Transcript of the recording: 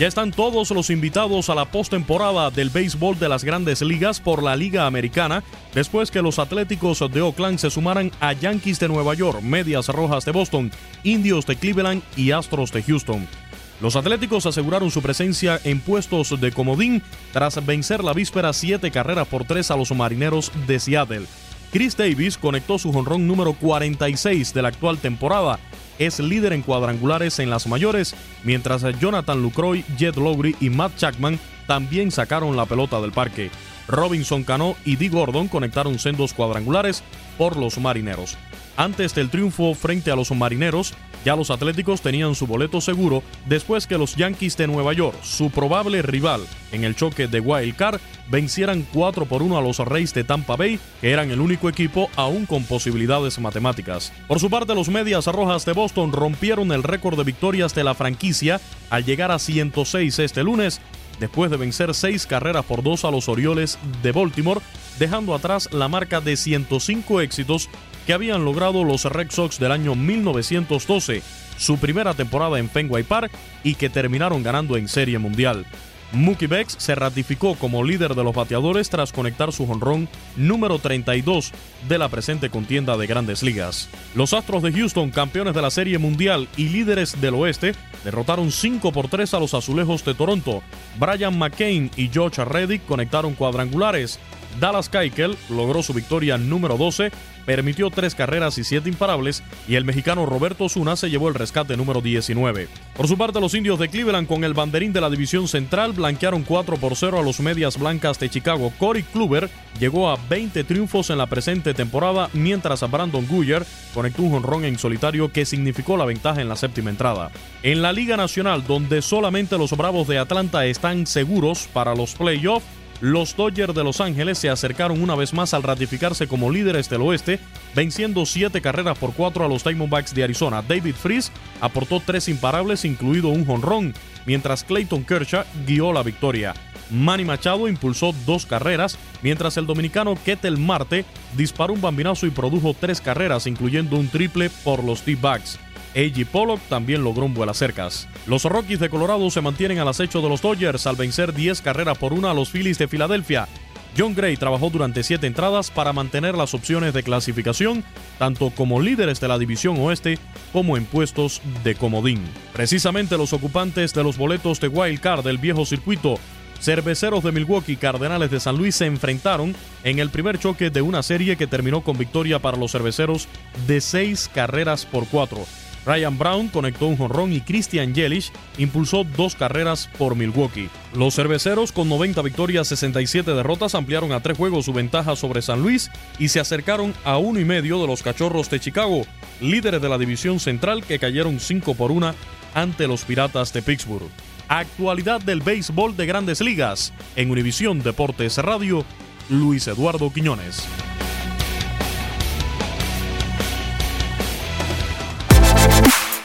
Ya están todos los invitados a la postemporada del béisbol de las grandes ligas por la Liga Americana, después que los Atléticos de Oakland se sumaran a Yankees de Nueva York, Medias Rojas de Boston, Indios de Cleveland y Astros de Houston. Los Atléticos aseguraron su presencia en puestos de comodín tras vencer la víspera siete carreras por tres a los Marineros de Seattle. Chris Davis conectó su jonrón número 46 de la actual temporada es líder en cuadrangulares en las mayores, mientras Jonathan Lucroy, Jet Lowry y Matt Chapman también sacaron la pelota del parque. Robinson Cano y Dee Gordon conectaron sendos cuadrangulares por los marineros. Antes del triunfo frente a los marineros, ya los Atléticos tenían su boleto seguro después que los Yankees de Nueva York, su probable rival en el choque de Wild Card, vencieran 4 por 1 a los Reyes de Tampa Bay, que eran el único equipo aún con posibilidades matemáticas. Por su parte, los Medias Rojas de Boston rompieron el récord de victorias de la franquicia al llegar a 106 este lunes después de vencer seis carreras por dos a los Orioles de Baltimore, dejando atrás la marca de 105 éxitos que habían logrado los Red Sox del año 1912, su primera temporada en Fenway Park y que terminaron ganando en Serie Mundial. Mookie Becks se ratificó como líder de los bateadores tras conectar su jonrón número 32 de la presente contienda de grandes ligas. Los Astros de Houston, campeones de la Serie Mundial y líderes del oeste, derrotaron 5 por 3 a los Azulejos de Toronto. Brian McCain y George Reddick conectaron cuadrangulares. Dallas Keuchel logró su victoria número 12 permitió tres carreras y siete imparables y el mexicano Roberto Zuna se llevó el rescate número 19. Por su parte, los indios de Cleveland con el banderín de la división central blanquearon 4 por 0 a los medias blancas de Chicago. Corey Kluber llegó a 20 triunfos en la presente temporada, mientras a Brandon Guyer conectó un jonrón en solitario que significó la ventaja en la séptima entrada. En la Liga Nacional, donde solamente los Bravos de Atlanta están seguros para los playoffs, los Dodgers de Los Ángeles se acercaron una vez más al ratificarse como líderes del oeste, venciendo siete carreras por cuatro a los Diamondbacks de Arizona. David Freese aportó tres imparables, incluido un jonrón, mientras Clayton Kershaw guió la victoria. Manny Machado impulsó dos carreras, mientras el dominicano Ketel Marte disparó un bambinazo y produjo tres carreras, incluyendo un triple por los D-Backs. A.G. Pollock también logró un vuelo cercas. Los Rockies de Colorado se mantienen al acecho de los Dodgers al vencer 10 carreras por una a los Phillies de Filadelfia. John Gray trabajó durante siete entradas para mantener las opciones de clasificación, tanto como líderes de la división oeste como en puestos de comodín. Precisamente los ocupantes de los boletos de Wild Card del viejo circuito Cerveceros de Milwaukee y Cardenales de San Luis se enfrentaron en el primer choque de una serie que terminó con victoria para los cerveceros de seis carreras por cuatro. Ryan Brown conectó un jonrón y Christian Yelich impulsó dos carreras por Milwaukee. Los cerveceros, con 90 victorias, 67 derrotas, ampliaron a tres juegos su ventaja sobre San Luis y se acercaron a uno y medio de los cachorros de Chicago, líderes de la división central que cayeron 5 por 1 ante los Piratas de Pittsburgh. Actualidad del béisbol de grandes ligas. En Univisión Deportes Radio, Luis Eduardo Quiñones.